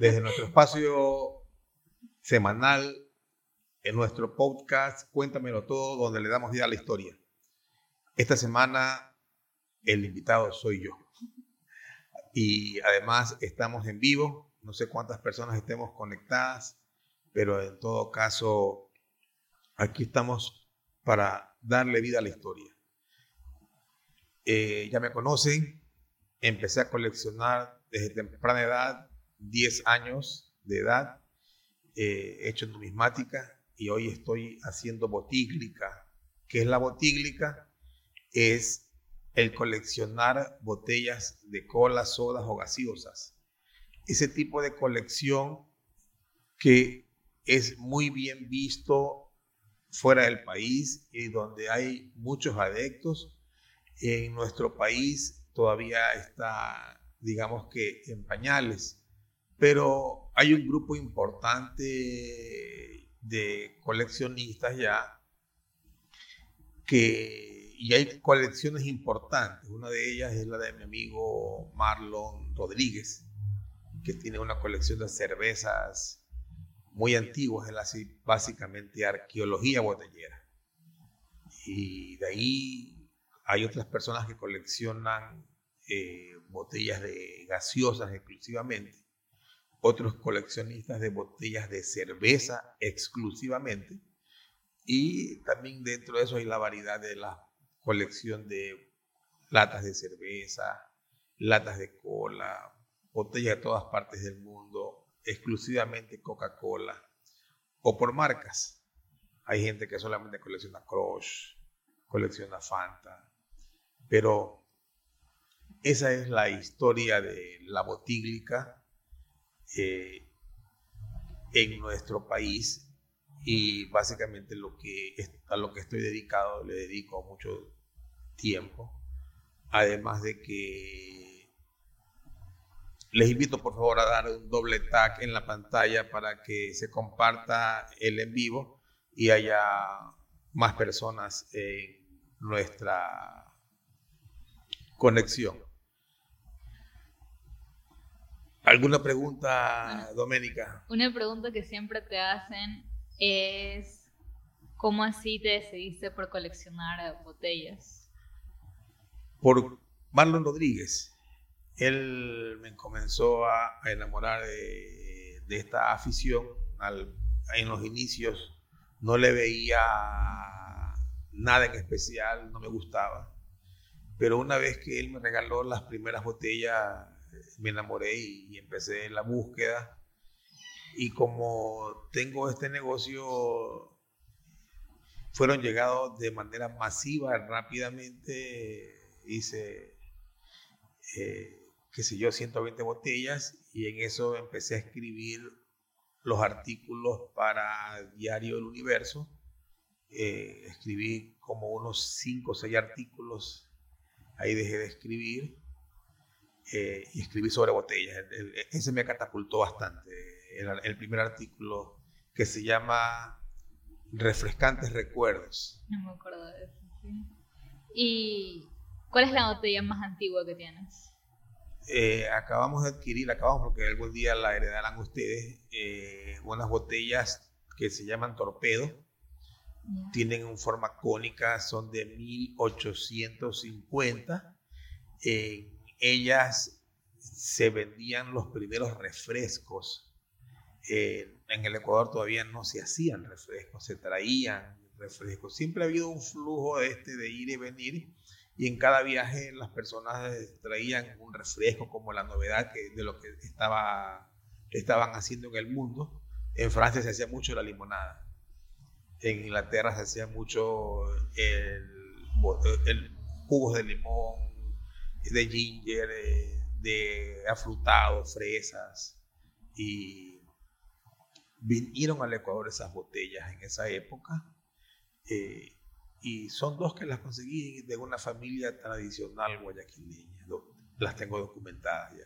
Desde nuestro espacio semanal, en nuestro podcast, Cuéntamelo Todo, donde le damos vida a la historia. Esta semana, el invitado soy yo. Y además estamos en vivo, no sé cuántas personas estemos conectadas, pero en todo caso, aquí estamos para darle vida a la historia. Eh, ya me conocen, empecé a coleccionar desde temprana edad, 10 años de edad, eh, he hecho numismática y hoy estoy haciendo botíglica. ¿Qué es la botíglica? Es el coleccionar botellas de cola, sodas o gaseosas. Ese tipo de colección que es muy bien visto fuera del país y donde hay muchos adeptos. En nuestro país todavía está, digamos que, en pañales, pero hay un grupo importante de coleccionistas ya que y hay colecciones importantes. Una de ellas es la de mi amigo Marlon Rodríguez, que tiene una colección de cervezas muy antiguas, es básicamente arqueología botellera. Y de ahí hay otras personas que coleccionan eh, botellas de gaseosas exclusivamente, otros coleccionistas de botellas de cerveza exclusivamente, y también dentro de eso hay la variedad de las colección de latas de cerveza, latas de cola, botellas de todas partes del mundo, exclusivamente Coca-Cola o por marcas. Hay gente que solamente colecciona Crush, colecciona Fanta, pero esa es la historia de la botíglica eh, en nuestro país y básicamente lo que a lo que estoy dedicado le dedico mucho tiempo además de que les invito por favor a dar un doble tag en la pantalla para que se comparta el en vivo y haya más personas en nuestra conexión. ¿Alguna pregunta, Doménica? Una pregunta que siempre te hacen es cómo así te decidiste por coleccionar botellas. Por Marlon Rodríguez. Él me comenzó a, enamorar de, esta afición. en los inicios no le veía nada en especial, no me gustaba. Pero una vez que él me regaló las primeras botellas, me enamoré y empecé la búsqueda y como tengo este negocio, fueron llegados de manera masiva, rápidamente, hice, eh, qué sé yo, 120 botellas y en eso empecé a escribir los artículos para Diario del Universo. Eh, escribí como unos 5 o 6 artículos, ahí dejé de escribir eh, y escribí sobre botellas. ese me catapultó bastante el, primer artículo que se llama Refrescantes Recuerdos. No me acuerdo de eso, ¿Y cuál es la botella más antigua que tienes? Eh, acabamos de adquirir, acabamos porque algún día la heredarán ustedes, eh, unas botellas que se llaman torpedo. Tienen una forma cónica, son de 1850. Ellas se vendían los primeros refrescos eh, en el Ecuador todavía no se hacían refrescos, se traían refrescos. Siempre ha habido un flujo este de ir y venir y en cada viaje las personas traían un refresco como la novedad que, de lo que estaba, estaban haciendo en el mundo. En Francia se hacía mucho la limonada. En Inglaterra se hacía mucho el, el jugos de limón, de ginger, eh, de afrutado, fresas y vinieron al Ecuador esas botellas en esa época. Eh, y son dos que las conseguí de una familia tradicional guayaquileña. Las tengo documentadas ya.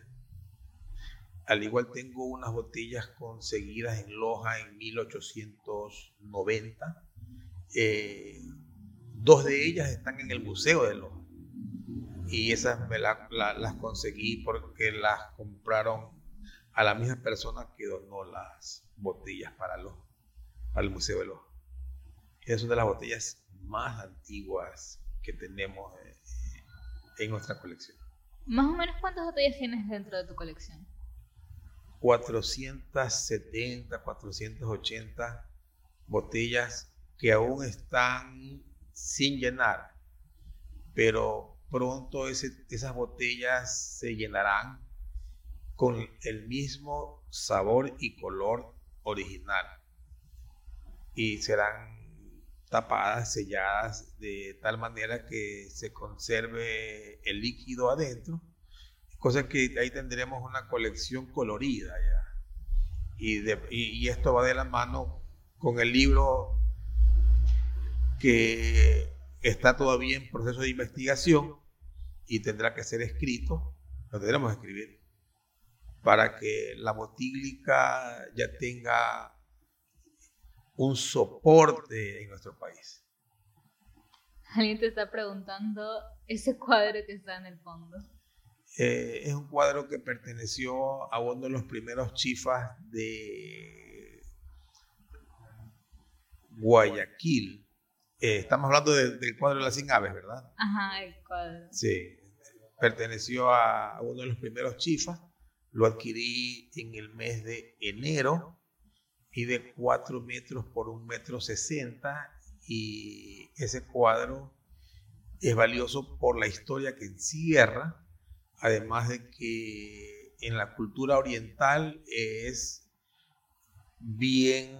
Al igual tengo unas botellas conseguidas en Loja en 1890. Eh, dos de ellas están en el Museo de Loja. Y esas me las conseguí porque las compraron a la misma persona que donó las botellas para, los, para el Museo de los. Es una de las botellas más antiguas que tenemos eh, en nuestra colección. Más o menos cuántas botellas tienes dentro de tu colección? 470, 480 botellas que aún están sin llenar, pero pronto esas botellas se llenarán con el mismo sabor y color original y serán tapadas, selladas de tal manera que se conserve el líquido adentro, cosa que ahí tendremos una colección colorida ya. Y, y esto va de la mano con el libro que está todavía en proceso de investigación y tendrá que ser escrito, lo tendremos que escribir, para que la botílica ya tenga un soporte en nuestro país. Alguien te está preguntando ese cuadro que está en el fondo. Eh, es un cuadro que perteneció a uno de los primeros chifas de Guayaquil. Eh, estamos hablando del cuadro de las 100 aves, ¿verdad? Ajá, el cuadro. Sí, perteneció a, uno de los primeros chifas. Lo adquirí en el mes de enero y de 4 metros por 1 metro 60 y ese cuadro es valioso por la historia que encierra, además de que en la cultura oriental es bien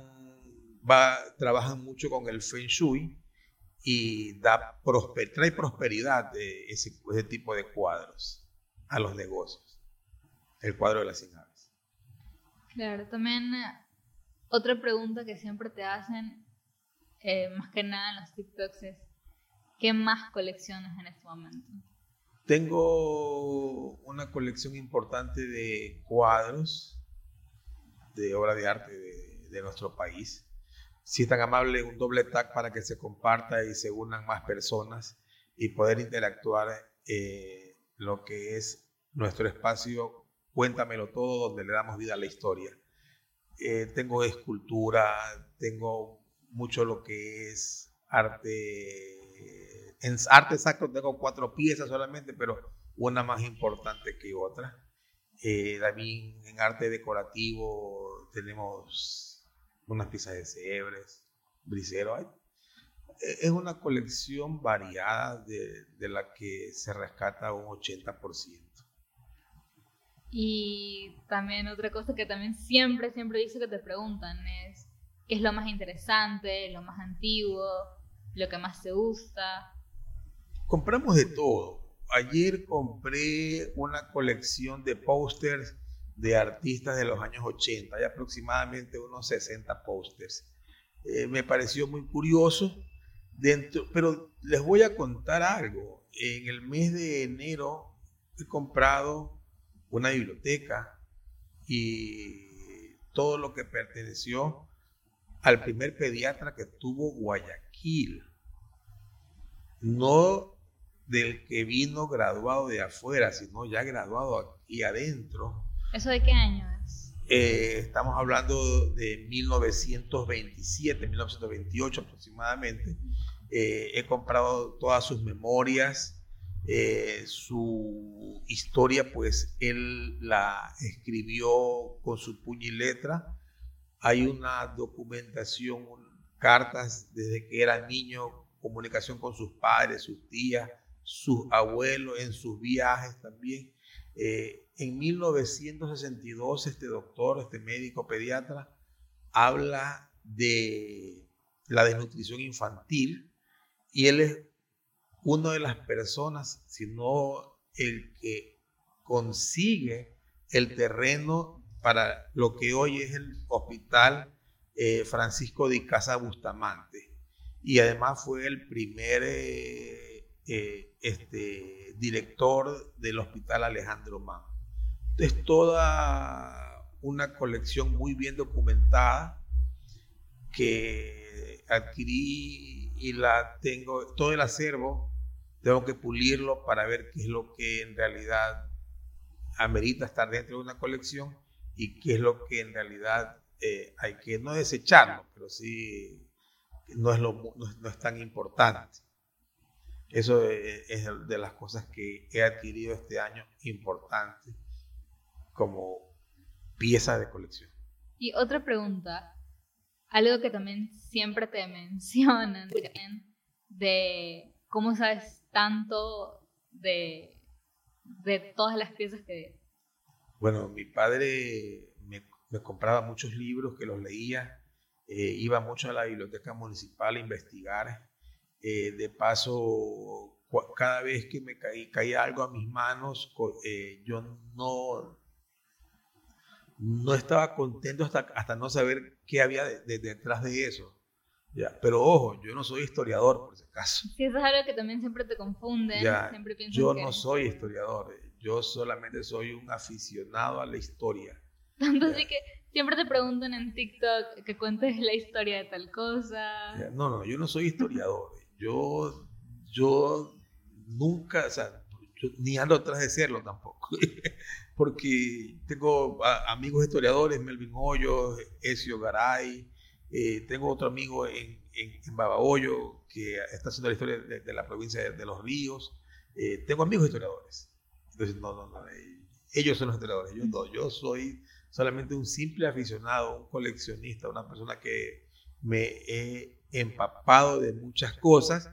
va, trabajan mucho con el Feng Shui y da prosper, trae prosperidad de ese, tipo de cuadros a los negocios. El cuadro de las aves. Claro, también eh, otra pregunta que siempre te hacen, eh, más que nada en los TikToks, es ¿qué más coleccionas en este momento? Tengo una colección importante de cuadros de obra de arte de, de nuestro país si es tan amable, un doble tag para que se comparta y se unan más personas y poder interactuar eh, lo que es nuestro espacio Cuéntamelo todo, donde le damos vida a la historia. Eh, tengo escultura, tengo mucho lo que es arte. En arte sacro tengo cuatro piezas solamente, pero una más importante que otra. Eh, también en arte decorativo tenemos unas piezas de cebres, brisero. E, es una colección variada de, de la que se rescata un 80%. Y también otra cosa que también siempre, siempre dice que te preguntan es, ¿qué es lo más interesante, lo más antiguo, lo que más se gusta? Compramos de todo. Ayer compré una colección de pósters de artistas de los años 80, hay aproximadamente unos 60 pósters. Eh, me pareció muy curioso, pero les voy a contar algo. En el mes de enero he comprado una biblioteca y todo lo que perteneció al primer pediatra que tuvo Guayaquil, no del que vino graduado de afuera, sino ya graduado aquí adentro, ¿Eso de qué año es? Eh, estamos hablando de 1927, 1928 aproximadamente. Eh, he comprado todas sus memorias, eh, su historia, pues él la escribió con su puño y letra. Hay una documentación, cartas desde que era niño, comunicación con sus padres, sus tías, sus abuelos, en sus viajes también. En 1962 este doctor, este médico pediatra, habla de la desnutrición infantil y él es una de las personas, si no el que consigue el terreno para lo que hoy es el Hospital eh, Francisco de Casa Bustamante. Y además fue el primer eh, este, director del Hospital Alejandro Mann. Es toda una colección muy bien documentada que adquirí y la tengo, todo el acervo, tengo que pulirlo para ver qué es lo que en realidad amerita estar dentro de una colección y qué es lo que en realidad eh, hay que no desecharlo, pero sí no es, lo, no es tan importante. Eso es de las cosas que he adquirido este año importante como pieza de colección. Y otra pregunta, algo que también siempre te mencionan de cómo sabes tanto de, de todas las piezas que... Bueno, mi padre me, compraba muchos libros que los leía, eh, iba mucho a la biblioteca municipal a investigar eh, de paso, cada vez que me caía algo a mis manos, eh, yo no, no estaba contento hasta, hasta no saber qué había detrás de eso. Ya, pero ojo, yo no soy historiador, por ese caso. Sí, eso es algo que también siempre te confunde. yo no soy historiador, yo solamente soy un aficionado a la historia. Tanto así que siempre te preguntan en TikTok que cuentes la historia de tal cosa. no, no, yo no soy historiador. Yo, yo nunca, o sea, ni ando atrás de serlo tampoco, porque tengo amigos historiadores, Melvin Hoyos, Ezio Garay, eh, tengo otro amigo en, en, Babahoyo que está haciendo la historia de, la provincia de, Los Ríos, eh, tengo amigos historiadores, entonces no, no, no, eh, ellos son los historiadores, yo no, yo soy solamente un simple aficionado, un coleccionista, una persona que me he empapado de muchas cosas,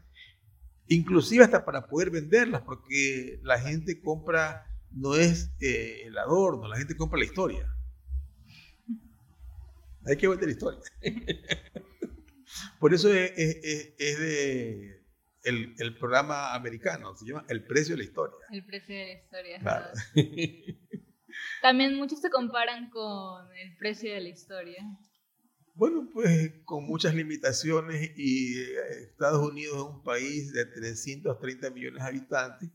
inclusive hasta para poder venderlas, porque la gente compra, no es eh, el adorno, la gente compra la historia. Hay que vender la historia. Por eso es, de el, programa americano, se llama El precio de la historia. El precio de la historia. También muchos se comparan con el precio de la historia. Bueno, pues con muchas limitaciones y eh, Estados Unidos es un país de 330 millones de habitantes.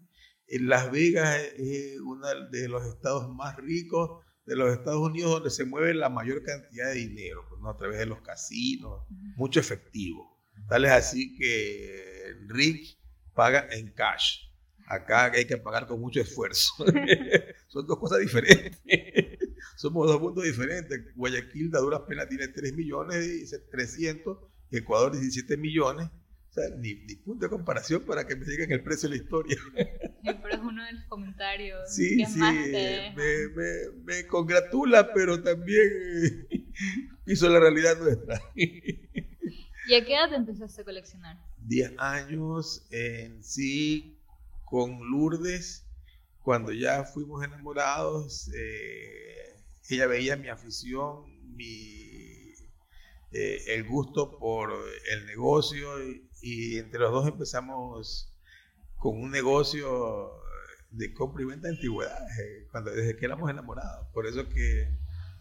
Las Vegas es uno de los estados más ricos de los Estados Unidos donde se mueve la mayor cantidad de dinero, pues, ¿no? a través de los casinos, mucho efectivo. Tal es así que Rick paga en cash. Acá hay que pagar con mucho esfuerzo. Son dos cosas diferentes. Somos dos puntos diferentes. Guayaquil de duras penas tiene 3 millones y 300, Ecuador 17 millones. Sea, ni, punto de comparación para que me digan el precio de la historia. pero es uno de los comentarios. Sí, sí, me, me, me, congratula, pero también hizo la realidad nuestra. ¿Y a qué edad empezaste a coleccionar? 10 años en sí, con Lourdes, cuando ya fuimos enamorados. Eh, ella veía mi afición, mi, eh, el gusto por el negocio y, entre los dos empezamos con un negocio de compra y venta de antigüedades, eh, cuando, desde que éramos enamorados. Por eso que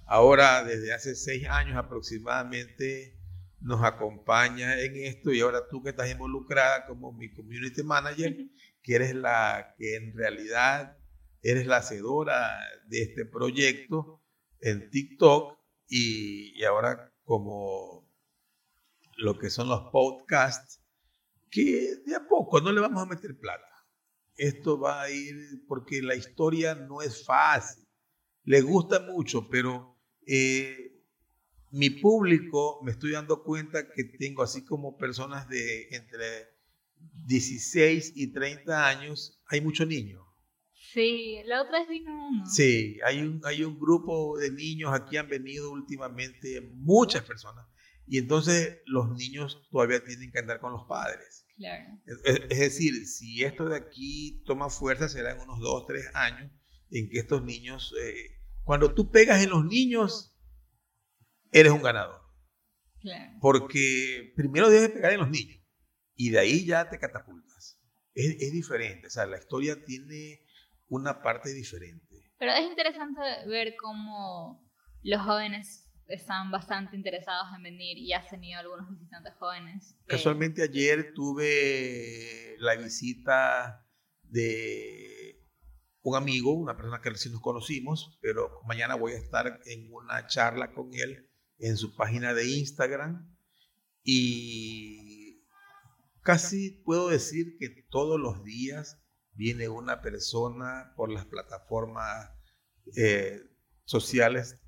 ahora, desde hace seis años aproximadamente, nos acompaña en esto y ahora tú que estás involucrada como mi community manager, que eres la que en realidad eres la hacedora de este proyecto, en TikTok y, ahora como lo que son los podcasts, que de a poco no le vamos a meter plata. Esto va a ir porque la historia no es fácil. Le gusta mucho, pero eh, mi público, me estoy dando cuenta que tengo así como personas de entre 16 y 30 años, hay muchos niños. Sí, la otra es vino uno. Sí, hay un, hay un grupo de niños, aquí han venido últimamente muchas personas, y entonces los niños todavía tienen que andar con los padres. Claro. Es, decir, si esto de aquí toma fuerza, será en unos dos, tres años en que estos niños, eh, cuando tú pegas en los niños, eres un ganador. Claro. Porque primero debes pegar en los niños y de ahí ya te catapultas. Es, es diferente, o sea, la historia tiene una parte diferente. Pero es interesante ver cómo los jóvenes están bastante interesados en venir y has tenido algunos visitantes jóvenes. Casualmente ayer tuve la visita de un amigo, una persona que recién nos conocimos, pero mañana voy a estar en una charla con él en su página de Instagram y casi puedo decir que todos los días viene una persona por las plataformas eh, sociales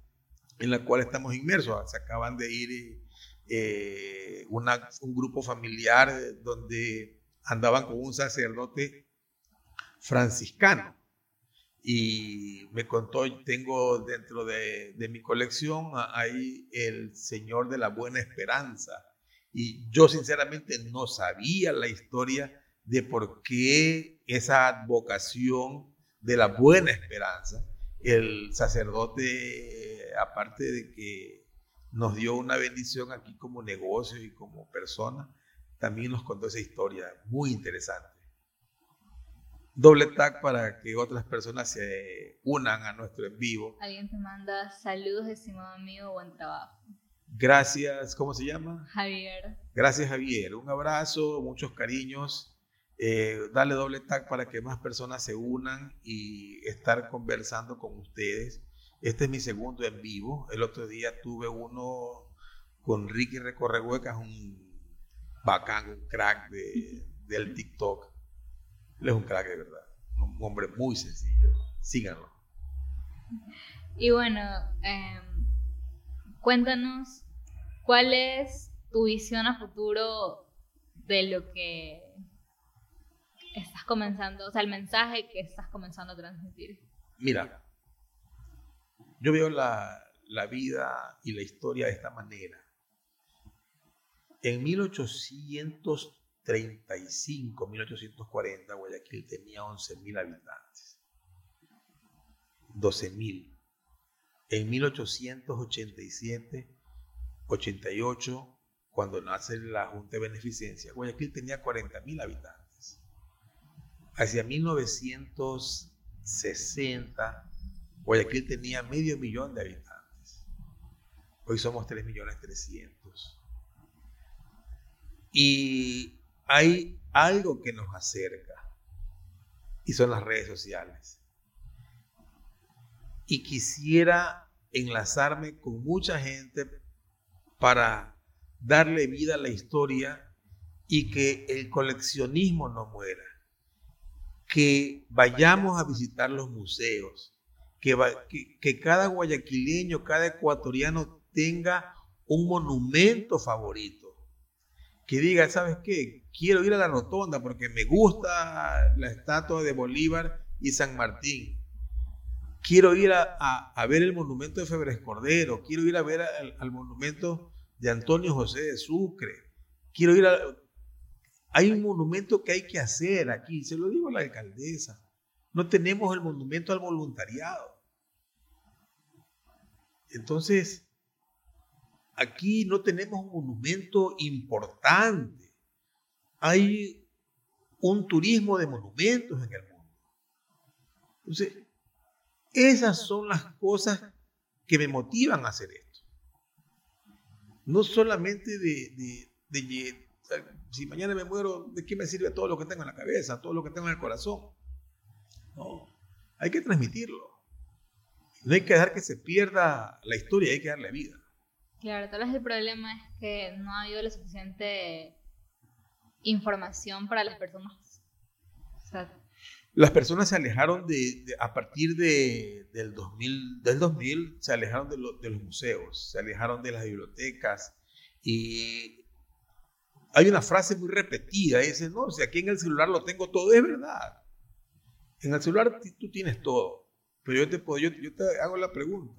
en la cual estamos inmersos. Se acaban de ir eh, una, un grupo familiar donde andaban con un sacerdote franciscano. Y me contó, tengo dentro de, de mi colección ahí el Señor de la Buena Esperanza. Y yo sinceramente no sabía la historia de por qué esa advocación de la buena esperanza. El sacerdote, aparte de que nos dio una bendición aquí como negocio y como persona, también nos contó esa historia muy interesante. Doble tag para que otras personas se unan a nuestro en vivo. Alguien te manda saludos, estimado amigo, buen trabajo. Gracias, ¿cómo se llama? Javier. Gracias, Javier. Un abrazo, muchos cariños. Eh, dale doble tag para que más personas se unan y estar conversando con ustedes. Este es mi segundo en vivo. El otro día tuve uno con Ricky Recorrehuecas, un bacán, un crack de, del TikTok. Él es un crack de verdad. Un hombre muy sencillo. Síganlo. Y bueno, em, cuéntanos cuál es tu visión a futuro de lo que estás comenzando, o sea, el mensaje que estás comenzando a transmitir? Mira, yo veo la, la vida y la historia de esta manera. En 1835, 1840, Guayaquil tenía 11.000 habitantes. 12.000. En 1887, 88, cuando nace la Junta de Beneficencia, Guayaquil tenía 40.000 habitantes hacia 1960, Guayaquil tenía medio millón de habitantes. Hoy somos 3 millones 300. Y hay algo que nos acerca y son las redes sociales. Y quisiera enlazarme con mucha gente para darle vida a la historia y que el coleccionismo no muera que vayamos a visitar los museos, que, cada guayaquileño, cada ecuatoriano tenga un monumento favorito. Que diga, ¿sabes qué? Quiero ir a la rotonda porque me gusta la estatua de Bolívar y San Martín. Quiero ir a, ver el monumento de Febres Cordero. Quiero ir a ver al, al monumento de Antonio José de Sucre. Quiero ir a, hay un monumento que hay que hacer aquí, se lo digo a la alcaldesa. No tenemos el monumento al voluntariado. Entonces, aquí no tenemos un monumento importante. Hay un turismo de monumentos en el mundo. Entonces, esas son las cosas que me motivan a hacer esto. No solamente de, si mañana me muero, ¿de qué me sirve todo lo que tengo en la cabeza, todo lo que tengo en el corazón? No, hay que transmitirlo. No hay que dejar que se pierda la historia, hay que darle vida. Claro, tal vez el problema es que no ha habido la suficiente información para las personas. las personas se alejaron de, a partir de, del, 2000, del 2000, se alejaron de, de los museos, se alejaron de las bibliotecas y hay una frase muy repetida, dice, no, si aquí en el celular lo tengo todo, es verdad. En el celular tú tienes todo, pero yo te, puedo, yo, te hago la pregunta.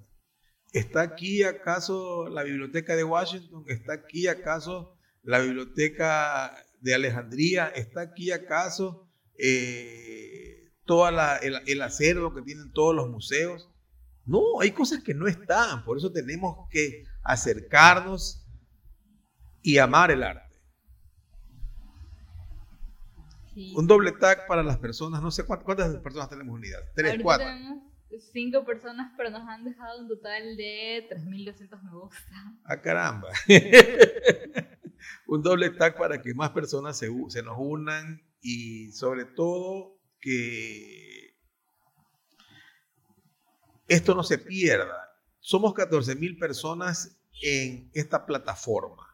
¿Está aquí acaso la biblioteca de Washington? ¿Está aquí acaso la biblioteca de Alejandría? ¿Está aquí acaso eh, todo el, el acervo que tienen todos los museos? No, hay cosas que no están, por eso tenemos que acercarnos y amar el arte. Un doble tag para las personas, no sé cuántas, personas tenemos unidas. Tres, cuatro. Tenemos cinco personas, pero nos han dejado un total de 3.200 me gusta. Ah, caramba. un doble tag para que más personas se, se nos unan y sobre todo que esto no se pierda. Somos 14.000 personas en esta plataforma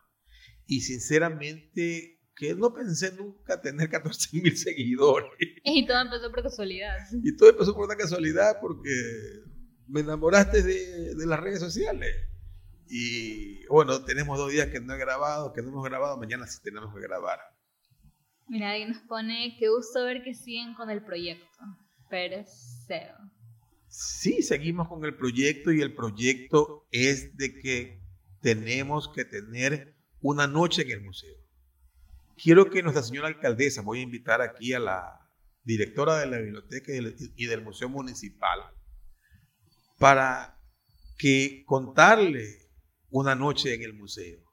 y sinceramente que no pensé nunca tener 14 mil seguidores. Y todo empezó por casualidad. Y todo empezó por una casualidad porque me enamoraste de, de las redes sociales. Y bueno, tenemos dos días que no he grabado, que no hemos grabado, mañana sí tenemos que grabar. Mira, ahí nos pone, qué gusto ver que siguen con el proyecto. Cero. Sí, seguimos con el proyecto y el proyecto es de que tenemos que tener una noche en el museo. Quiero que nuestra señora alcaldesa, voy a invitar aquí a la directora de la biblioteca y del Museo Municipal, para que contarle una noche en el museo.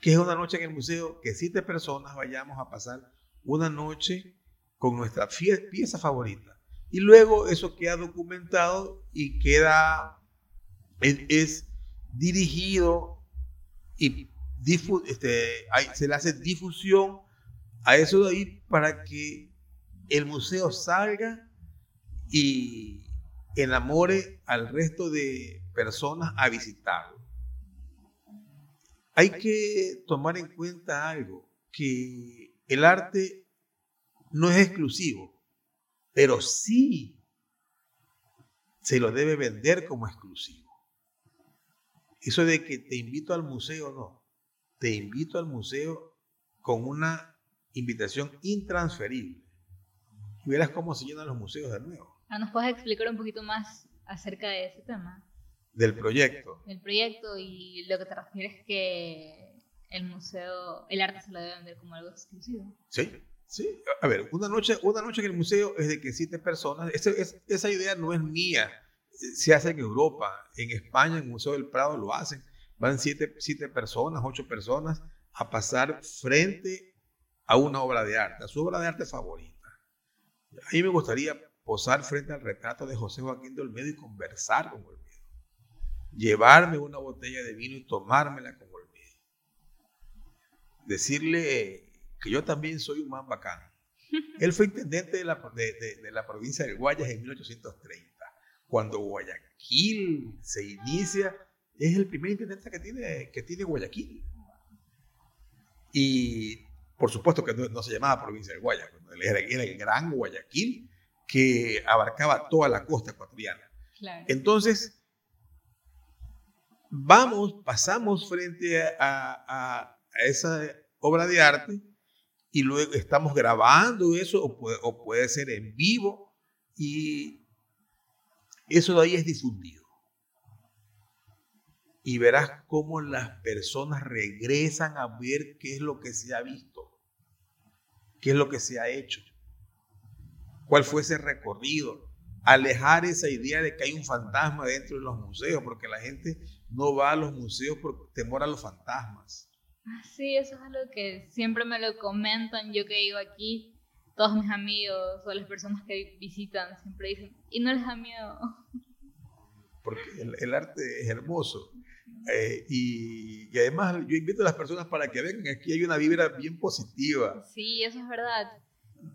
¿Qué es una noche en el museo? Que siete personas vayamos a pasar una noche con nuestra pieza favorita. Y luego eso queda documentado y queda, es, dirigido y este, se le hace difusión a eso de ahí para que el museo salga y enamore al resto de personas a visitarlo. Hay que tomar en cuenta algo, que el arte no es exclusivo, pero sí se lo debe vender como exclusivo. Eso de que te invito al museo, no. Te invito al museo con una invitación intransferible. Y verás cómo se llenan los museos de nuevo. Ah, ¿Nos puedes explicar un poquito más acerca de ese tema? Del proyecto. Del proyecto y lo que te refieres que el museo, el arte se lo debe vender como algo exclusivo. Sí, sí. A ver, una noche, una noche en el museo es de que siete personas, esa idea no es mía, se hace en Europa, en España, en el Museo del Prado lo hacen, van siete, siete personas, ocho personas a pasar frente a una obra de arte, a su obra de arte favorita. A mí me gustaría posar frente al retrato de José Joaquín de Olmedo y conversar con Olmedo. Llevarme una botella de vino y tomármela con Olmedo. Decirle que yo también soy un man bacán. Él fue intendente de la, de, la provincia de Guayas en 1830. Cuando Guayaquil se inicia, es el primer intendente que tiene, que tiene Guayaquil. Y por supuesto que no, se llamaba provincia de Guayas, era, era el gran Guayaquil que abarcaba toda la costa ecuatoriana. Entonces, vamos, pasamos frente a, esa obra de arte y luego estamos grabando eso o puede, ser en vivo y eso de ahí es difundido. Y verás cómo las personas regresan a ver qué es lo que se ha visto, qué es lo que se ha hecho cuál fue ese recorrido, alejar esa idea de que hay un fantasma dentro de los museos, porque la gente no va a los museos por temor a los fantasmas. Ah, sí, eso es algo que siempre me lo comentan, yo que digo aquí, todos mis amigos o las personas que visitan siempre dicen, y no les da miedo. Porque el, arte es hermoso. Eh, y, y, además yo invito a las personas para que vengan, aquí hay una vibra bien positiva. Sí, eso es verdad.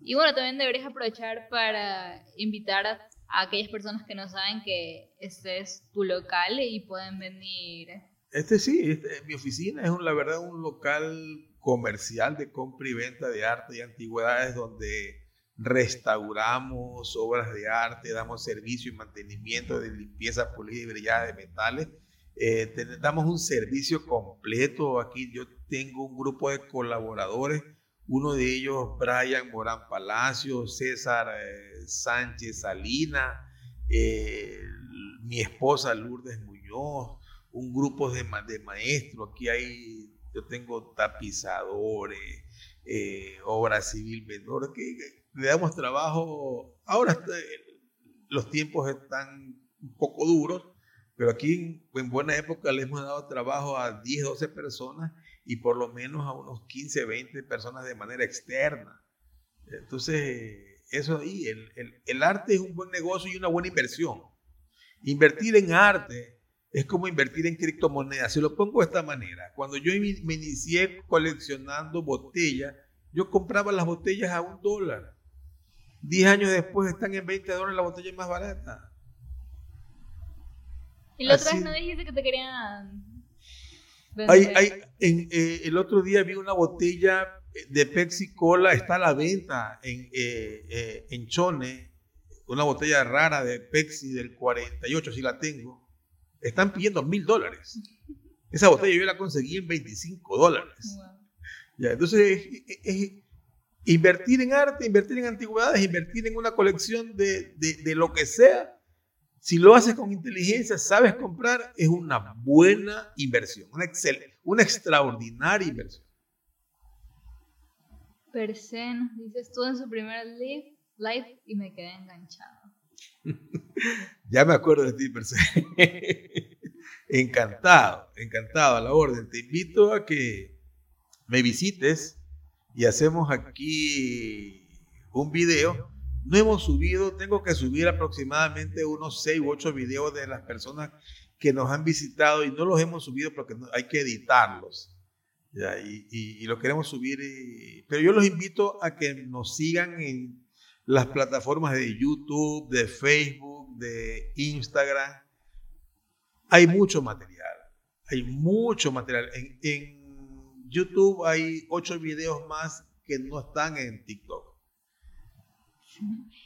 Y bueno, también deberías aprovechar para invitar a, aquellas personas que no saben que este es tu local y pueden venir. Este sí, este, mi oficina es la verdad un local comercial de compra y venta de arte y antigüedades donde restauramos obras de arte, damos servicio y mantenimiento de limpieza, pulida y brillada de metales. Eh, damos un servicio completo. Aquí yo tengo un grupo de colaboradores uno de ellos, Brian Morán Palacio, César eh, Sánchez Salina, eh, mi esposa Lourdes Muñoz, un grupo de, maestros. Aquí hay, yo tengo tapizadores, eh, obra civil menor, que, le damos trabajo. Ahora los tiempos están un poco duros, pero aquí en, en buena época le hemos dado trabajo a 10, 12 personas y por lo menos a unos 15, 20 personas de manera externa. Entonces, eso ahí, el, el, arte es un buen negocio y una buena inversión. Invertir en arte es como invertir en criptomonedas. Se lo pongo de esta manera. Cuando yo me inicié coleccionando botellas, yo compraba las botellas a un dólar. Diez años después están en 20 dólares la botella más barata. Y la otra vez no dijiste que te querían hay, hay, en, eh, el otro día vi una botella de Pepsi Cola, está a la venta en, eh, eh, en Chone, una botella rara de Pepsi del 48, si la tengo, están pidiendo mil dólares. Esa botella yo la conseguí en 25 dólares. Ya, entonces, es, invertir en arte, invertir en antigüedades, invertir en una colección de, de lo que sea, si lo haces con inteligencia, sabes comprar, es una buena inversión, una, excel, una extraordinaria inversión. Persen, dices tú en su primer live, live y me quedé enganchado. ya me acuerdo de ti, Persen. encantado, encantado a la orden. Te invito a que me visites y hacemos aquí un video no hemos subido, tengo que subir aproximadamente unos 6 u 8 videos de las personas que nos han visitado y no los hemos subido porque hay que editarlos. Y, lo queremos subir. pero yo los invito a que nos sigan en las plataformas de YouTube, de Facebook, de Instagram. Hay mucho material. Hay mucho material. En, en YouTube hay 8 videos más que no están en TikTok.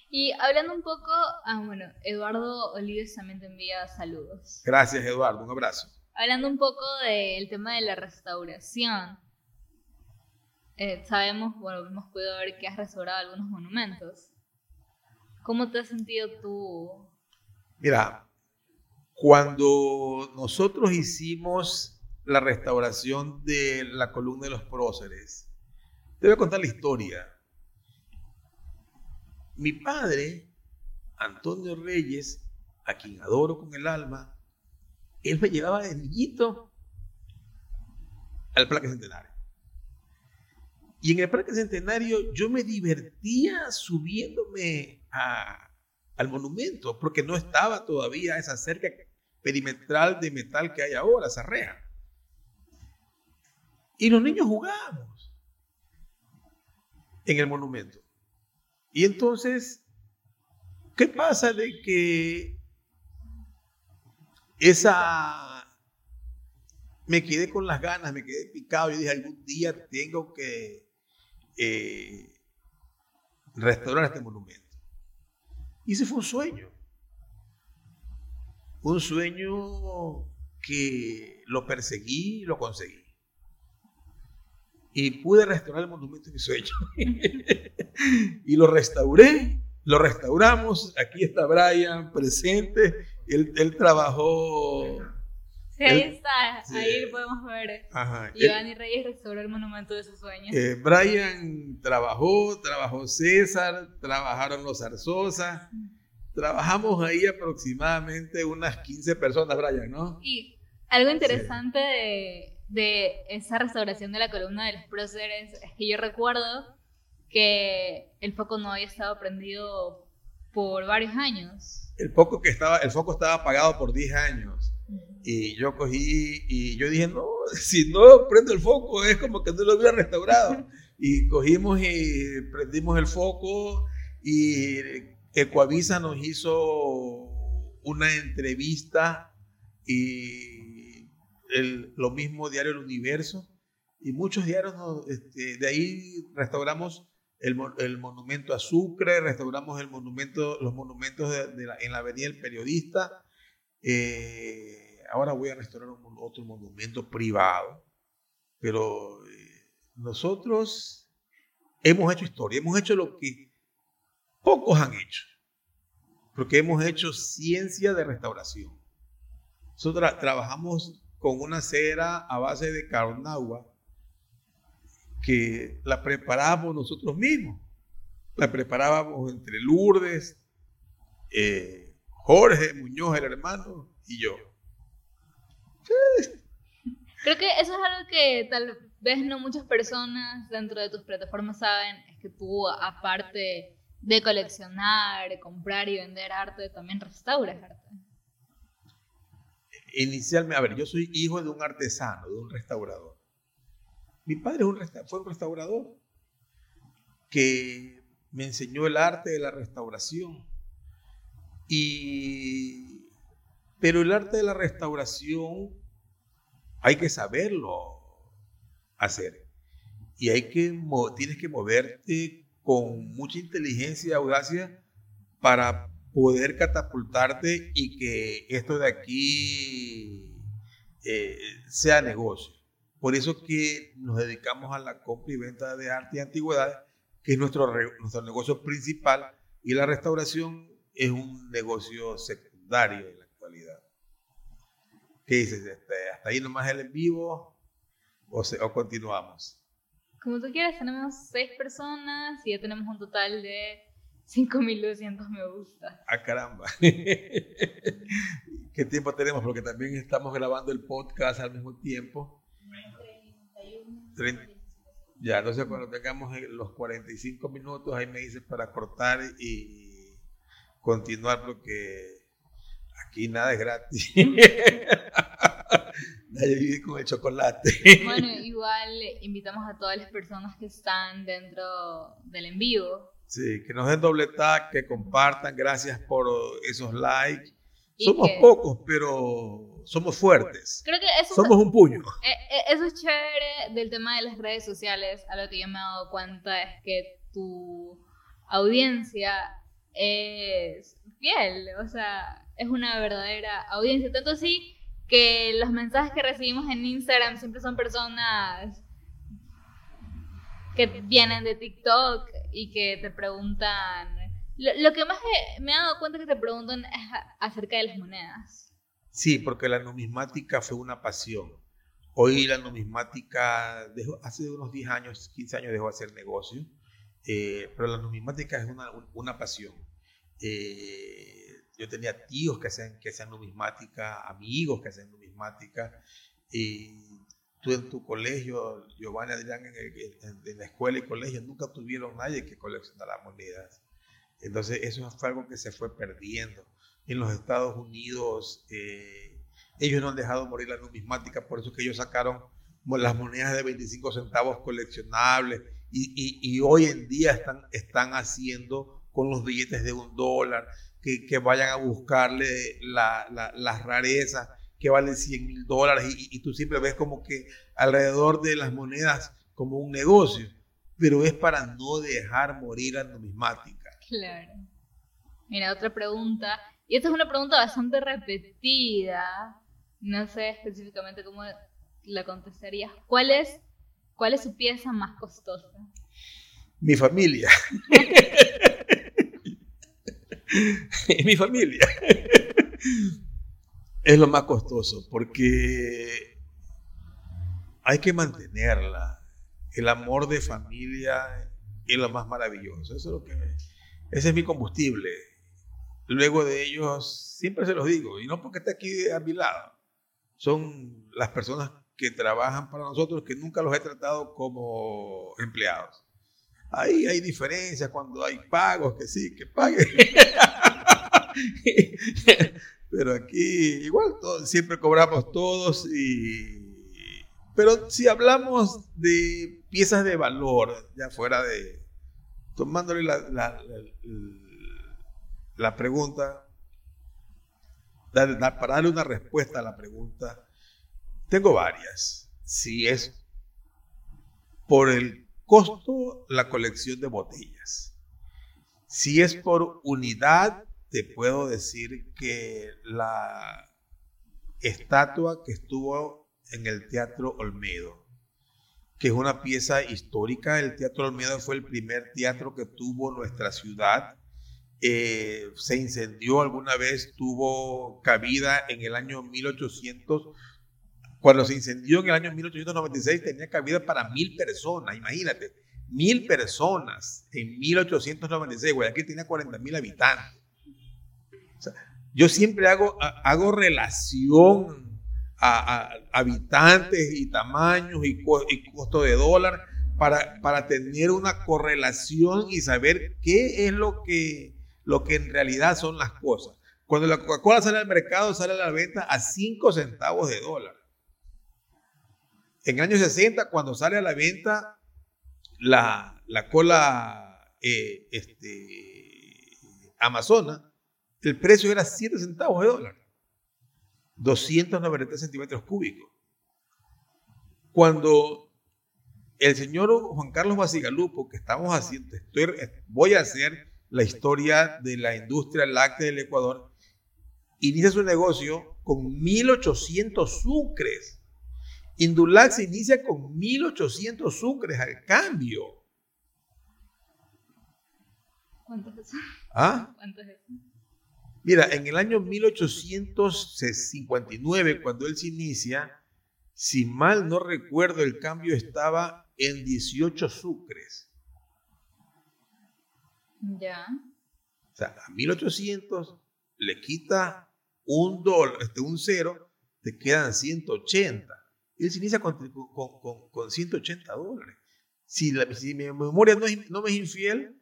Y hablando un poco, ah, bueno, Eduardo Olives también te envía saludos. Gracias, Eduardo, un abrazo. Hablando un poco del tema de la restauración, eh, sabemos, bueno, hemos podido ver que has restaurado algunos monumentos. ¿Cómo te has sentido tú? Mira, cuando nosotros hicimos la restauración de la columna de los próceres, te voy a contar la historia. Mi padre, Antonio Reyes, a quien adoro con el alma, él me llevaba de niñito al Parque Centenario. Y en el Parque Centenario yo me divertía subiéndome al monumento, porque no estaba todavía esa cerca perimetral de metal que hay ahora, esa reja. Y los niños jugábamos en el monumento. Y entonces, ¿qué pasa de que esa... Me quedé con las ganas, me quedé picado y dije, algún día tengo que eh, restaurar este monumento. Y ese fue un sueño. Un sueño que lo perseguí y lo conseguí y pude restaurar el monumento de mi sueño. y lo restauré, lo restauramos. Aquí está Brian presente. Él, él trabajó. Sí, ahí está, ahí podemos ver. Ajá, Iván y Reyes restauró el monumento de sus sueños. Eh, Brian trabajó, trabajó César, trabajaron los Arzosa. Trabajamos ahí aproximadamente unas 15 personas, Brian, ¿no? Y algo interesante de de esa restauración de la columna de los próceres es que yo recuerdo que el foco no había estado prendido por varios años. El foco que estaba, el foco estaba apagado por 10 años. Y yo cogí y yo dije, no, si no prendo el foco es como que no lo hubiera restaurado. y cogimos y prendimos el foco y Ecuavisa nos hizo una entrevista y lo mismo Diario El Universo y muchos diarios, este, de ahí restauramos el, monumento a Sucre, restauramos el monumento, los monumentos de, en la Avenida del Periodista. Eh, ahora voy a restaurar otro monumento privado, pero eh, nosotros hemos hecho historia, hemos hecho lo que pocos han hecho, porque hemos hecho ciencia de restauración. Nosotros trabajamos con una cera a base de carnagua que la preparábamos nosotros mismos. La preparábamos entre Lourdes, eh, Jorge Muñoz, el hermano, y yo. Creo que eso es algo que tal vez no muchas personas dentro de tus plataformas saben, es que tú aparte de coleccionar, comprar y vender arte, también restauras arte inicialmente, a ver, yo soy hijo de un artesano, de un restaurador. Mi padre fue un restaurador que me enseñó el arte de la restauración. Y, pero el arte de la restauración hay que saberlo hacer. Y hay que, tienes que moverte con mucha inteligencia y audacia para poder catapultarte y que esto de aquí eh, sea negocio. Por eso que nos dedicamos a la compra y venta de arte y antigüedades, que es nuestro, nuestro negocio principal, y la restauración es un negocio secundario en la actualidad. ¿Qué dices? Este, ¿Hasta ahí nomás el en vivo o, o continuamos? Como tú quieras, tenemos seis personas y ya tenemos un total de 5200 me gusta. Ah, caramba. ¿Qué tiempo tenemos? Porque también estamos grabando el podcast al mismo tiempo. 30, ya, entonces cuando tengamos los 45 minutos, ahí me dices para cortar y continuar, porque aquí nada es gratis. Nadie vive con el chocolate. Bueno, igual invitamos a todas las personas que están dentro del en vivo. Sí, que nos den doble tag, que compartan. Gracias por esos likes. Somos pocos, pero somos fuertes. Creo que eso somos un puño. Eh, eh, eso es chévere del tema de las redes sociales. A lo que yo me he dado cuenta es que tu audiencia es fiel, o sea, es una verdadera audiencia. Tanto así que los mensajes que recibimos en Instagram siempre son personas que vienen de TikTok y que te preguntan. Lo, que más me he dado cuenta que te preguntan es acerca de las monedas. Sí, porque la numismática fue una pasión. Hoy la numismática, dejó, hace unos 10 años, 15 años dejó de hacer negocio, eh, pero la numismática es una, una pasión. Eh, yo tenía tíos que hacían, que hacían numismática, amigos que hacían numismática, y tú en tu colegio, Giovanni Adrián, en, la escuela y colegio, nunca tuvieron nadie que coleccionara monedas. Entonces eso fue algo que se fue perdiendo. En los Estados Unidos, eh, ellos no han dejado morir la numismática, por eso que ellos sacaron las monedas de 25 centavos coleccionables y, y, hoy en día están, están haciendo con los billetes de un dólar que, vayan a buscarle las rarezas que valen 100 mil dólares y, tú siempre ves como que alrededor de las monedas como un negocio, pero es para no dejar morir la numismática. Claro. Mira, otra pregunta, y esta es una pregunta bastante repetida, no sé específicamente cómo la contestarías. ¿Cuál es, cuál es su pieza más costosa? Mi familia. mi familia. Es lo más costoso porque hay que mantenerla. El amor de familia es lo más maravilloso. Eso es lo que ese es mi combustible. Luego de ellos, siempre se los digo, y no porque esté aquí a mi lado, son las personas que trabajan para nosotros que nunca los he tratado como empleados. Ahí hay diferencias cuando hay pagos, que sí, que paguen. Pero aquí igual siempre cobramos todos y... Pero si hablamos de piezas de valor, ya fuera de... Tomándole la, la, la, pregunta, para darle una respuesta a la pregunta, tengo varias. Si es por el Costo, la colección de botellas. Si es por unidad, te puedo decir que la estatua que estuvo en el Teatro Olmedo, que es una pieza histórica, el Teatro Olmedo fue el primer teatro que tuvo nuestra ciudad. Eh, se incendió alguna vez, tuvo cabida en el año 1800 cuando se incendió en el año 1896 tenía cabida para mil personas, imagínate, mil personas en 1896. Guayaquil tenía 40 mil habitantes. Yo siempre hago, hago relación a, habitantes y tamaños y, costo de dólar para, para tener una correlación y saber qué es lo que, lo que en realidad son las cosas. Cuando la Coca-Cola sale al mercado, sale a la venta a 5 centavos de dólar. En años 60, cuando sale a la venta la, cola eh, este, Amazona, el precio era 7 centavos de dólar. 293 centímetros cúbicos. Cuando el señor Juan Carlos Basigalupo, que estamos haciendo, estoy, voy a hacer la historia de la industria láctea del Ecuador, inicia su negocio con 1.800 sucres. Indulac se inicia con 1.800 sucres al cambio. ¿Cuánto es eso? ¿Ah? ¿Cuánto es eso? Mira, en el año 1859, cuando él se inicia, si mal no recuerdo, el cambio estaba en 18 sucres. Ya. O sea, a 1800 le quita un dólar, este, un cero, te quedan 180. Él se inicia con, con, con, con 180 dólares. Si, la, si mi memoria no, es, no me es infiel,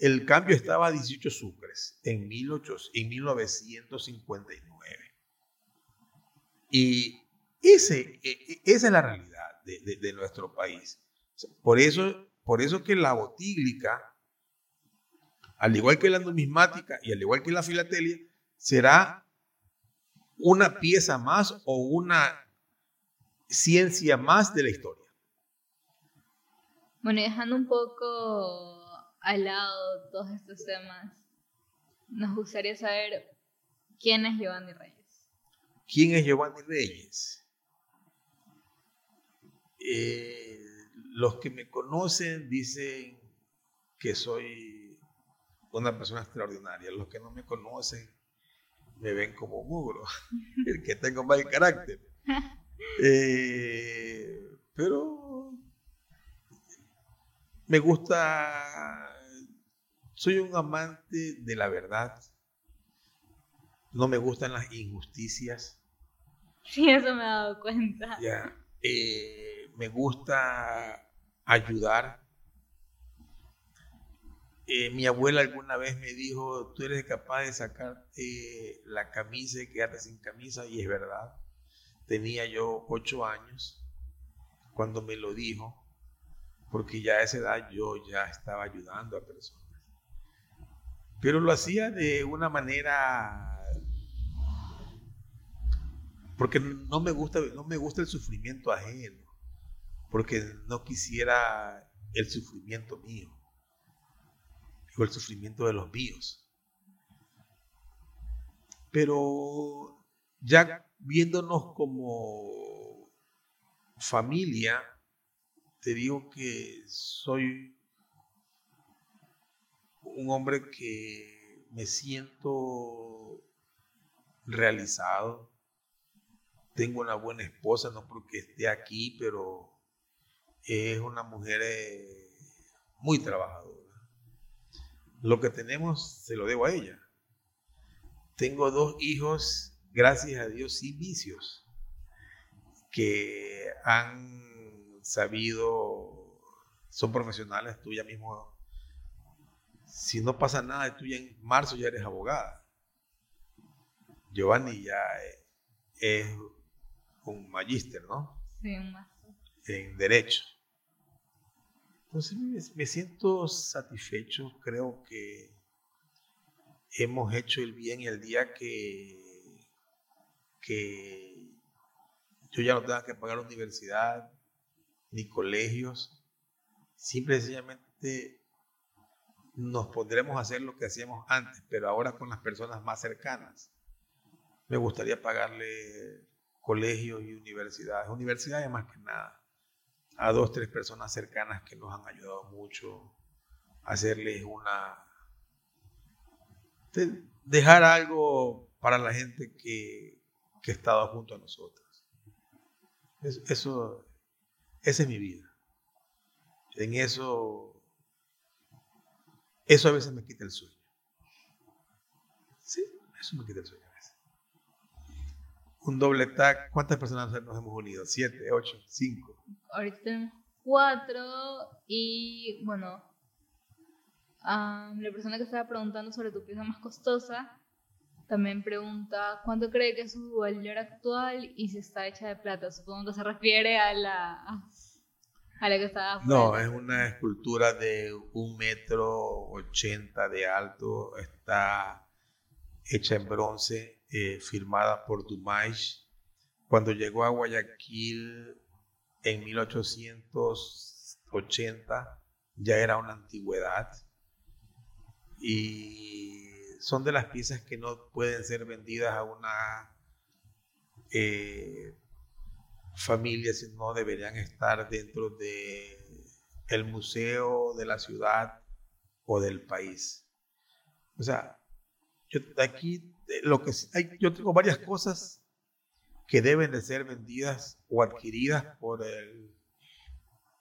el cambio estaba a 18 sucres en, 18, en 1959. Y ese, e, e, esa es la realidad de, de, de nuestro país. Por eso, por eso que la botíglica, al igual que la numismática y al igual que la filatelia, será una pieza más o una ciencia más de la historia. Bueno, dejando un poco al lado todos estos temas, nos gustaría saber quién es Giovanni Reyes. ¿Quién es Giovanni Reyes? Eh, los que me conocen dicen que soy una persona extraordinaria. Los que no me conocen me ven como mugro, el que tengo mal carácter. Eh, pero me gusta, soy un amante de la verdad. No me gustan las injusticias. Sí, eso me he dado cuenta. Ya. Eh, me gusta ayudar. Eh, mi abuela alguna vez me dijo, tú eres capaz de sacar eh, la camisa y quedarte sin camisa, y es verdad. Tenía yo ocho años cuando me lo dijo, porque ya a esa edad yo ya estaba ayudando a personas. Pero lo hacía de una manera porque no me gusta, no me gusta el sufrimiento ajeno, porque no quisiera el sufrimiento mío o el sufrimiento de los míos. Pero ya viéndonos como familia, te digo que soy un hombre que me siento realizado. Tengo una buena esposa, no porque esté aquí, pero es una mujer eh, muy trabajadora. Lo que tenemos se lo debo a ella. Tengo dos hijos, gracias a Dios, sin vicios, que han sabido, son profesionales, tú ya mismo, si no pasa nada, tú ya en marzo ya eres abogada. Giovanni ya es un magíster, ¿no? Sí, un máster. En Derecho. Entonces me, me siento satisfecho, creo que hemos hecho el bien el día que, que yo ya no tenga que pagar universidad ni colegios, simple y sencillamente nos pondremos a hacer lo que hacíamos antes, pero ahora con las personas más cercanas. Me gustaría pagarle colegios y universidades, universidades más que nada, a dos, tres personas cercanas que nos han ayudado mucho, hacerles una... dejar algo para la gente que, que ha estado junto a nosotros. Eso, esa es mi vida. En eso, eso a veces me quita el sueño. Sí, eso me quita el sueño a veces. Un doble tag, ¿cuántas personas nos hemos unido? ¿Siete, ocho, cinco? Ahorita tenemos cuatro y bueno, la persona que estaba preguntando sobre tu pieza más costosa también pregunta cuánto cree que es su valor actual y si está hecha de plata. Supongo que se refiere a la, No, es una escultura de un metro ochenta de alto. Está hecha en bronce, eh, firmada por Dumais. Cuando llegó a Guayaquil en 1880, ya era una antigüedad. y son de las piezas que no pueden ser vendidas a una eh, familia, sino deberían estar dentro de el museo de la ciudad o del país. O sea, yo aquí lo que hay, yo tengo varias cosas que deben de ser vendidas o adquiridas por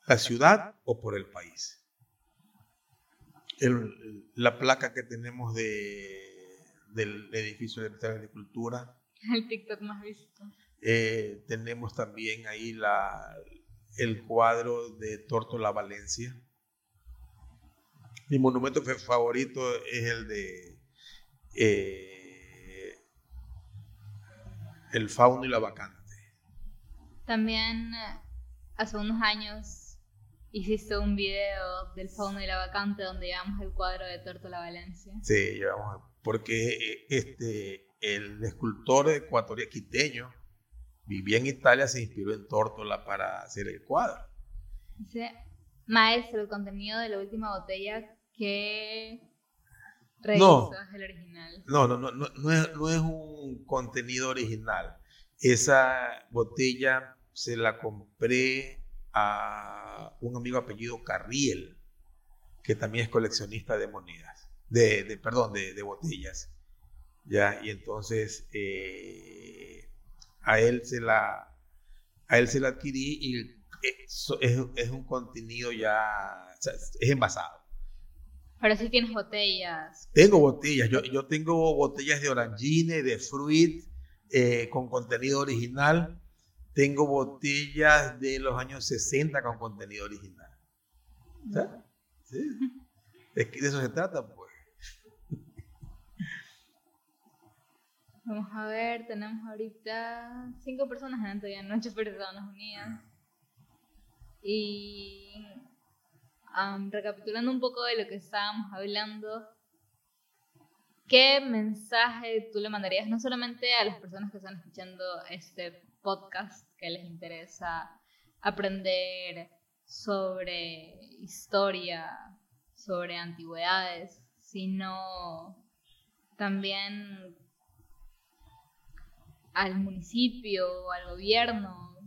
la ciudad o por el país. la placa que tenemos de, del edificio de de Agricultura. El TikTok más visto. Eh, tenemos también ahí la, el cuadro de Tórtola Valencia. Mi monumento favorito es el de eh, El Fauno y la Vacante. También eh, hace unos años hiciste un video del Fauno y la Vacante donde llevamos el cuadro de Tórtola Valencia. Sí, llevamos, porque este, el escultor ecuatoriano quiteño vivía en Italia, se inspiró en Tórtola para hacer el cuadro. Dice, maestro, el contenido de la última botella que no, el original. No, no, no, no, no, es, no es un contenido original. Esa botella se la compré a un amigo apellido Carriel, que también es coleccionista de monedas, de, de perdón, de, de, botellas. Ya, y entonces eh, a él se la, a él se la adquirí y es, es, un contenido ya, es envasado. Pero sí tienes botellas. Tengo botellas, yo, yo tengo botellas de orangine, de fruit, eh, con contenido original. Tengo botellas de los años 60 con contenido original. ¿Sí? Que de eso se trata, pues. Vamos a ver, tenemos ahorita cinco personas en todavía Noches Personas Unidas. Y recapitulando un poco de lo que estábamos hablando, ¿qué mensaje tú le mandarías no solamente a las personas que están escuchando este podcast, que les interesa aprender sobre historia, sobre antigüedades, sino también al municipio, al gobierno,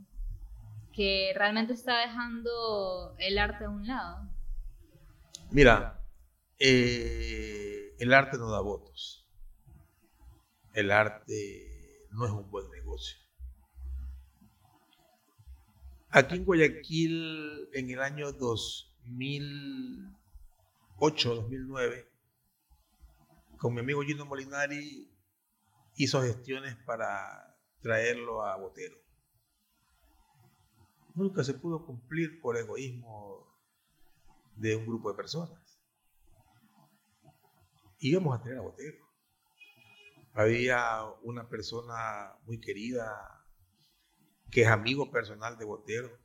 que realmente está dejando el arte a un lado? Mira, eh, el arte no da votos. El arte no es un buen negocio. Aquí en Guayaquil, en el año 2008, 2009, con mi amigo Gino Molinari, hizo gestiones para traerlo a Botero. Nunca se pudo cumplir por egoísmo de un grupo de personas. Íbamos a tener a Botero. Había una persona muy querida que es amigo personal de Botero.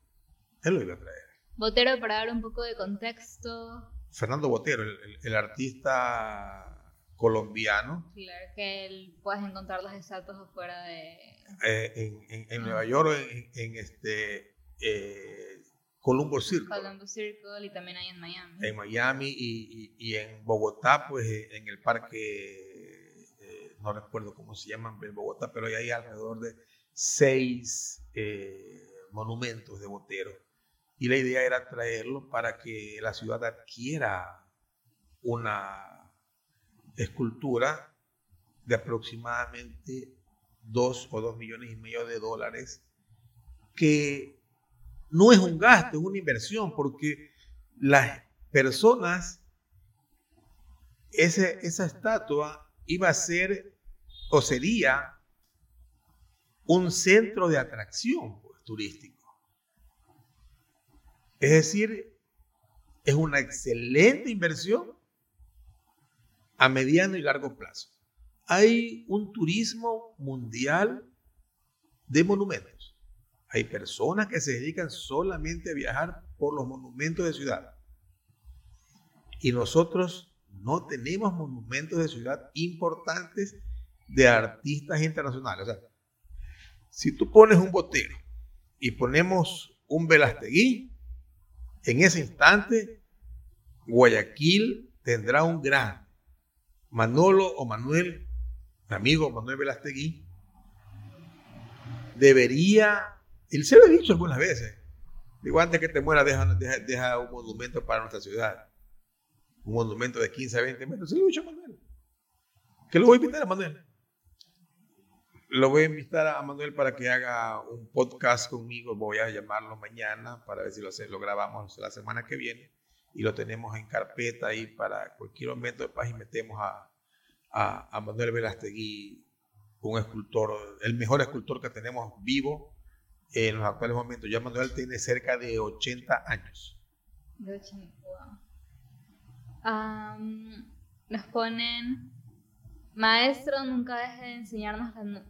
Él lo iba a traer. Botero, para dar un poco de contexto. Fernando Botero, el artista colombiano. Claro, que puedes encontrar los exactos afuera de... Eh, en, Nueva York, en, este... Eh, Columbo Circle. Columbo Circle y también hay en Miami. En Miami y, en Bogotá, pues eh, en el parque, no recuerdo cómo se llaman en Bogotá, pero hay alrededor de seis monumentos de Botero. Y la idea era traerlo para que la ciudad adquiera una escultura de aproximadamente 2 o 2 millones y medio de dólares, que no es un gasto, es una inversión, porque las personas, esa estatua iba a ser o sería un centro de atracción pues, turístico. Es decir, es una excelente inversión a mediano y largo plazo. Hay un turismo mundial de monumentos. Hay personas que se dedican solamente a viajar por los monumentos de ciudad. Y nosotros no tenemos monumentos de ciudad importantes de artistas internacionales. Si tú pones un botero y ponemos un Velasteguí, en ese instante Guayaquil tendrá un gran Manolo o Manuel, mi amigo Manuel Velastegui, debería, él se lo ha dicho algunas veces, digo, antes que te muera, deja, deja, un monumento para nuestra ciudad. Un monumento de 15 a 20 metros. Se lo he dicho a Manuel. Que lo voy a invitar a Manuel. Lo voy a invitar a Manuel para que haga un podcast conmigo. Voy a llamarlo mañana para ver si lo, lo grabamos la semana que viene y lo tenemos en carpeta ahí para cualquier momento de paz y metemos a, a, a Manuel Velastegui, un escultor, el mejor escultor que tenemos vivo en los actuales momentos. Ya Manuel tiene cerca de 80 años. De 80, nos ponen, maestro, nunca deje de enseñarnos la,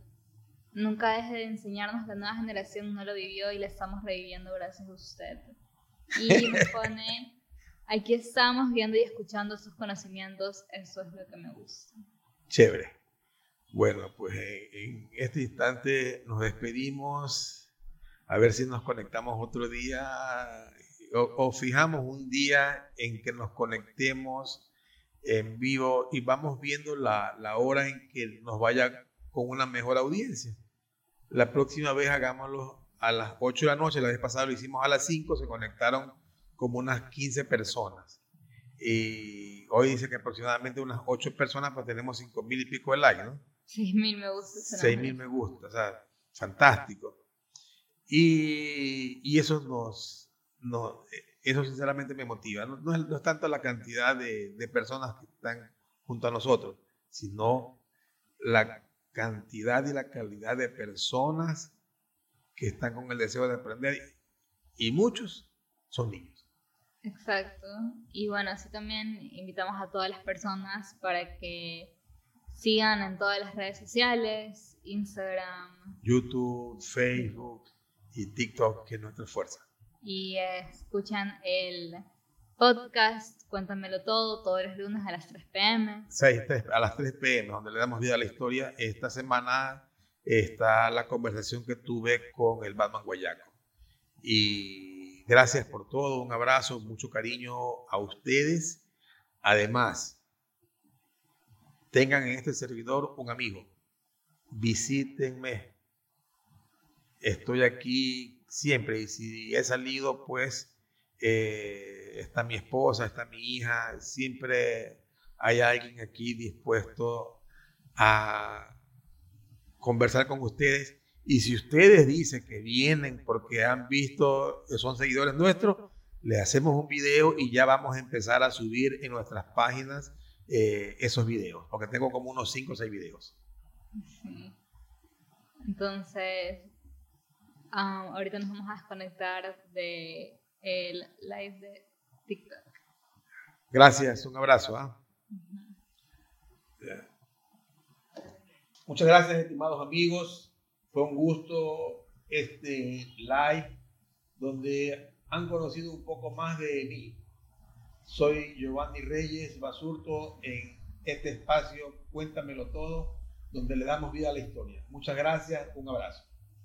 nunca deje de enseñarnos la nueva generación no lo vivió y la estamos reviviendo gracias a usted. Y nos ponen, aquí estamos viendo y escuchando sus conocimientos, eso es lo que me gusta. Chévere. Bueno, pues en este instante nos despedimos a ver si nos conectamos otro día o, fijamos un día en que nos conectemos en vivo y vamos viendo la, la, hora en que nos vaya con una mejor audiencia. La próxima vez hagámoslo a las 8 de la noche, la vez pasada lo hicimos a las 5, se conectaron como unas 15 personas. Y hoy dice que aproximadamente unas 8 personas, pues tenemos 5 mil y pico de likes, ¿no? 6 mil me gusta. 6 mil me gusta, o sea, fantástico. Y, eso nos, eso sinceramente me motiva. No, es, tanto la cantidad de, personas que están junto a nosotros, sino la cantidad y la calidad de personas que están con el deseo de aprender y muchos son niños. Exacto. Y bueno, así también invitamos a todas las personas para que sigan en todas las redes sociales, Instagram, YouTube, Facebook, y TikTok, que es nuestra fuerza. Y escuchan el podcast, cuéntamelo todo, todos los lunes a las 3 pm. Sí, a las 3 pm, donde le damos vida a la historia. Esta semana está la conversación que tuve con el Batman Guayaco. Y gracias por todo, un abrazo, mucho cariño a ustedes. Además, tengan en este servidor un amigo. Visítenme, estoy aquí siempre y si he salido, pues eh, está mi esposa, está mi hija, siempre hay alguien aquí dispuesto a conversar con ustedes. Y si ustedes dicen que vienen porque han visto, son seguidores nuestros, le hacemos un video y ya vamos a empezar a subir en nuestras páginas eh, esos videos, porque tengo como unos 5 o 6 videos. Entonces, ahorita nos vamos a desconectar de el live de TikTok. Gracias, un abrazo. ¿ah? Muchas gracias, estimados amigos. Fue un gusto este live donde han conocido un poco más de mí. Soy Giovanni Reyes Basurto en este espacio Cuéntamelo Todo, donde le damos vida a la historia. Muchas gracias, un abrazo.